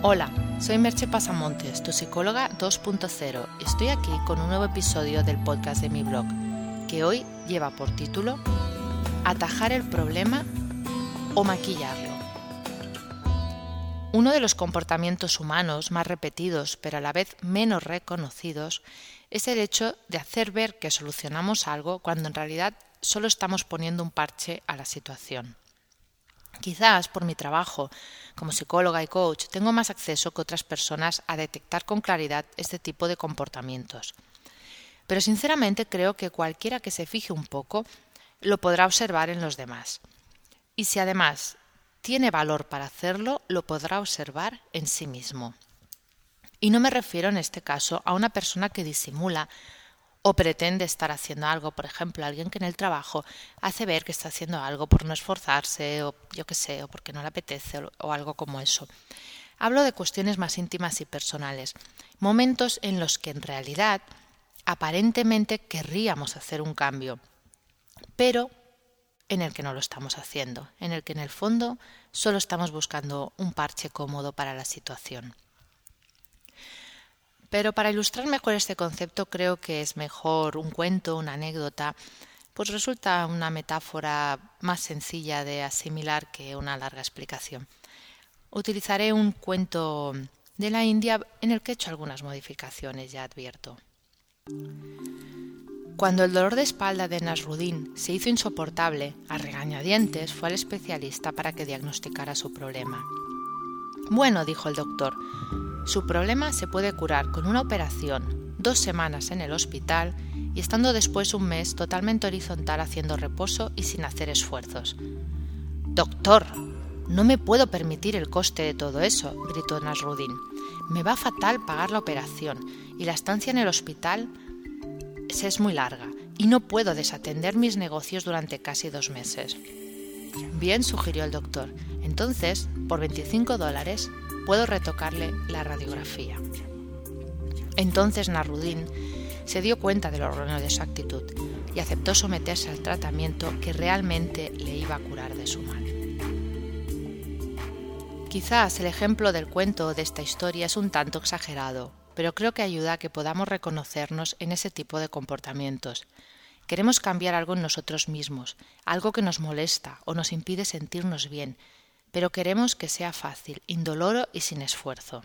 Hola, soy Merche Pasamontes, tu psicóloga 2.0 y estoy aquí con un nuevo episodio del podcast de mi blog, que hoy lleva por título Atajar el problema o maquillarlo. Uno de los comportamientos humanos más repetidos pero a la vez menos reconocidos es el hecho de hacer ver que solucionamos algo cuando en realidad solo estamos poniendo un parche a la situación. Quizás por mi trabajo como psicóloga y coach tengo más acceso que otras personas a detectar con claridad este tipo de comportamientos. Pero sinceramente creo que cualquiera que se fije un poco lo podrá observar en los demás. Y si además tiene valor para hacerlo, lo podrá observar en sí mismo. Y no me refiero en este caso a una persona que disimula o pretende estar haciendo algo, por ejemplo, alguien que en el trabajo hace ver que está haciendo algo por no esforzarse o yo qué sé, o porque no le apetece o, o algo como eso. Hablo de cuestiones más íntimas y personales, momentos en los que en realidad aparentemente querríamos hacer un cambio, pero en el que no lo estamos haciendo, en el que en el fondo solo estamos buscando un parche cómodo para la situación. Pero para ilustrar mejor este concepto creo que es mejor un cuento, una anécdota, pues resulta una metáfora más sencilla de asimilar que una larga explicación. Utilizaré un cuento de la India en el que he hecho algunas modificaciones, ya advierto. Cuando el dolor de espalda de Nasruddin se hizo insoportable, a regañadientes fue al especialista para que diagnosticara su problema. Bueno, dijo el doctor, su problema se puede curar con una operación, dos semanas en el hospital y estando después un mes totalmente horizontal haciendo reposo y sin hacer esfuerzos. Doctor, no me puedo permitir el coste de todo eso, gritó Nasruddin. Me va fatal pagar la operación y la estancia en el hospital es muy larga y no puedo desatender mis negocios durante casi dos meses. Bien, sugirió el doctor. Entonces, por 25 dólares, puedo retocarle la radiografía. Entonces Narudín se dio cuenta de lo erróneo de su actitud y aceptó someterse al tratamiento que realmente le iba a curar de su mal. Quizás el ejemplo del cuento de esta historia es un tanto exagerado, pero creo que ayuda a que podamos reconocernos en ese tipo de comportamientos. Queremos cambiar algo en nosotros mismos, algo que nos molesta o nos impide sentirnos bien, pero queremos que sea fácil, indoloro y sin esfuerzo.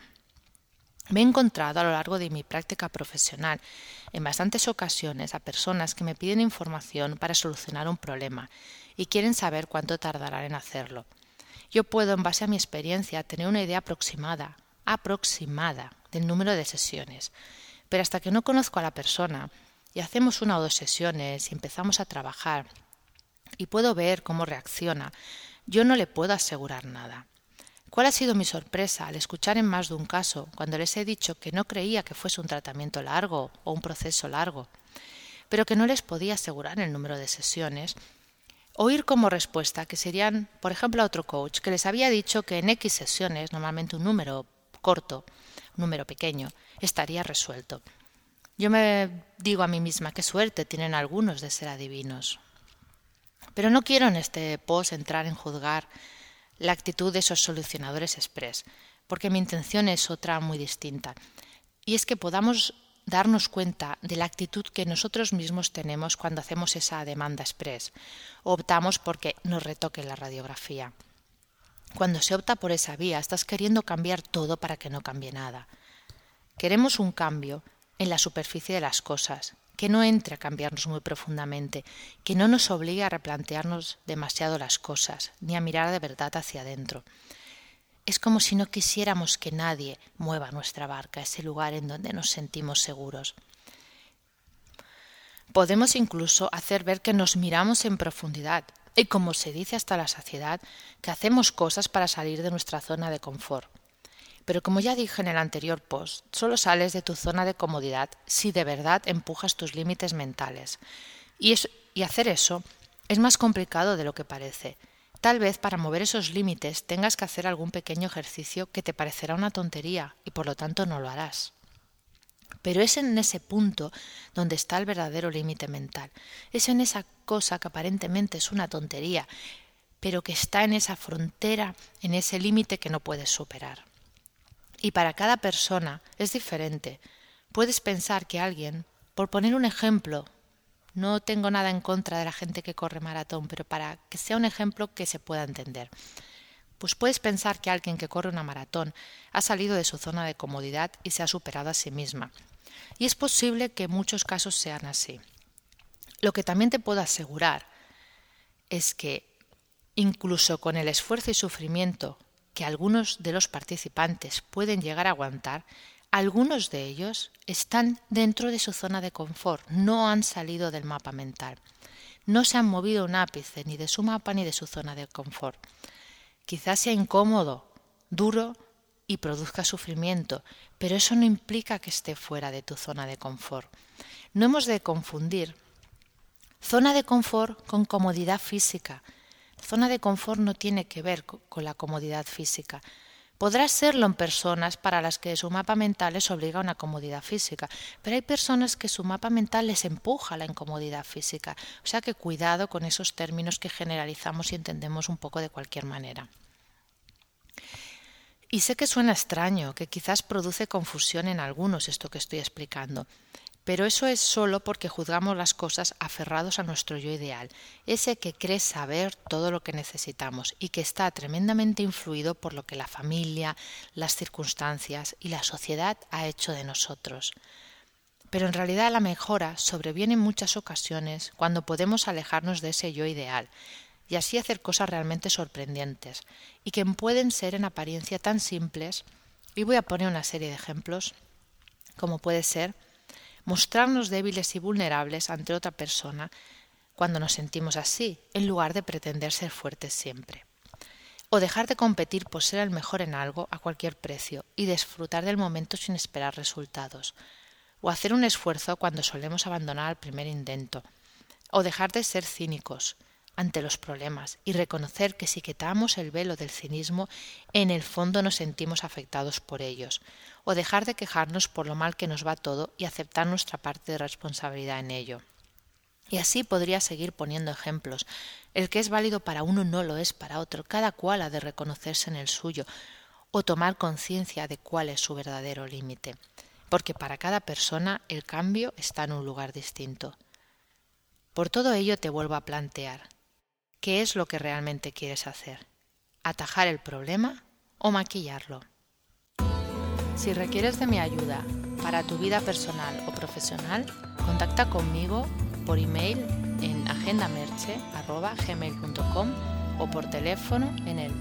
Me he encontrado a lo largo de mi práctica profesional en bastantes ocasiones a personas que me piden información para solucionar un problema y quieren saber cuánto tardarán en hacerlo. Yo puedo, en base a mi experiencia, tener una idea aproximada, aproximada del número de sesiones, pero hasta que no conozco a la persona y hacemos una o dos sesiones y empezamos a trabajar y puedo ver cómo reacciona, yo no le puedo asegurar nada. ¿Cuál ha sido mi sorpresa al escuchar en más de un caso, cuando les he dicho que no creía que fuese un tratamiento largo o un proceso largo, pero que no les podía asegurar el número de sesiones, oír como respuesta que serían, por ejemplo, a otro coach que les había dicho que en X sesiones, normalmente un número corto, un número pequeño, estaría resuelto. Yo me digo a mí misma qué suerte tienen algunos de ser adivinos. Pero no quiero en este post entrar en juzgar la actitud de esos solucionadores express, porque mi intención es otra muy distinta. Y es que podamos darnos cuenta de la actitud que nosotros mismos tenemos cuando hacemos esa demanda express o optamos porque nos retoque la radiografía. Cuando se opta por esa vía, estás queriendo cambiar todo para que no cambie nada. Queremos un cambio en la superficie de las cosas, que no entre a cambiarnos muy profundamente, que no nos obligue a replantearnos demasiado las cosas, ni a mirar de verdad hacia adentro. Es como si no quisiéramos que nadie mueva nuestra barca, ese lugar en donde nos sentimos seguros. Podemos incluso hacer ver que nos miramos en profundidad y, como se dice hasta la saciedad, que hacemos cosas para salir de nuestra zona de confort. Pero como ya dije en el anterior post, solo sales de tu zona de comodidad si de verdad empujas tus límites mentales. Y, y hacer eso es más complicado de lo que parece. Tal vez para mover esos límites tengas que hacer algún pequeño ejercicio que te parecerá una tontería y por lo tanto no lo harás. Pero es en ese punto donde está el verdadero límite mental. Es en esa cosa que aparentemente es una tontería, pero que está en esa frontera, en ese límite que no puedes superar. Y para cada persona es diferente. Puedes pensar que alguien, por poner un ejemplo, no tengo nada en contra de la gente que corre maratón, pero para que sea un ejemplo que se pueda entender. Pues puedes pensar que alguien que corre una maratón ha salido de su zona de comodidad y se ha superado a sí misma. Y es posible que muchos casos sean así. Lo que también te puedo asegurar es que incluso con el esfuerzo y sufrimiento que algunos de los participantes pueden llegar a aguantar, algunos de ellos están dentro de su zona de confort, no han salido del mapa mental, no se han movido un ápice ni de su mapa ni de su zona de confort. Quizás sea incómodo, duro y produzca sufrimiento, pero eso no implica que esté fuera de tu zona de confort. No hemos de confundir zona de confort con comodidad física. Zona de confort no tiene que ver con la comodidad física. Podrá serlo en personas para las que su mapa mental les obliga a una comodidad física, pero hay personas que su mapa mental les empuja a la incomodidad física. O sea que cuidado con esos términos que generalizamos y entendemos un poco de cualquier manera. Y sé que suena extraño, que quizás produce confusión en algunos esto que estoy explicando, pero eso es solo porque juzgamos las cosas aferrados a nuestro yo ideal, ese que cree saber todo lo que necesitamos y que está tremendamente influido por lo que la familia, las circunstancias y la sociedad ha hecho de nosotros. Pero en realidad la mejora sobreviene en muchas ocasiones cuando podemos alejarnos de ese yo ideal y así hacer cosas realmente sorprendentes y que pueden ser en apariencia tan simples, y voy a poner una serie de ejemplos, como puede ser mostrarnos débiles y vulnerables ante otra persona cuando nos sentimos así, en lugar de pretender ser fuertes siempre. O dejar de competir por ser el mejor en algo a cualquier precio y disfrutar del momento sin esperar resultados. O hacer un esfuerzo cuando solemos abandonar al primer intento. O dejar de ser cínicos ante los problemas y reconocer que si quitamos el velo del cinismo, en el fondo nos sentimos afectados por ellos o dejar de quejarnos por lo mal que nos va todo y aceptar nuestra parte de responsabilidad en ello. Y así podría seguir poniendo ejemplos. El que es válido para uno no lo es para otro. Cada cual ha de reconocerse en el suyo o tomar conciencia de cuál es su verdadero límite. Porque para cada persona el cambio está en un lugar distinto. Por todo ello te vuelvo a plantear, ¿qué es lo que realmente quieres hacer? ¿Atajar el problema o maquillarlo? Si requieres de mi ayuda para tu vida personal o profesional, contacta conmigo por email en agendamerche.gmail.com o por teléfono en el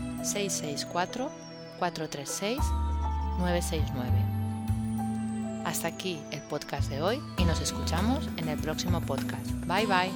664-436-969. Hasta aquí el podcast de hoy y nos escuchamos en el próximo podcast. Bye bye.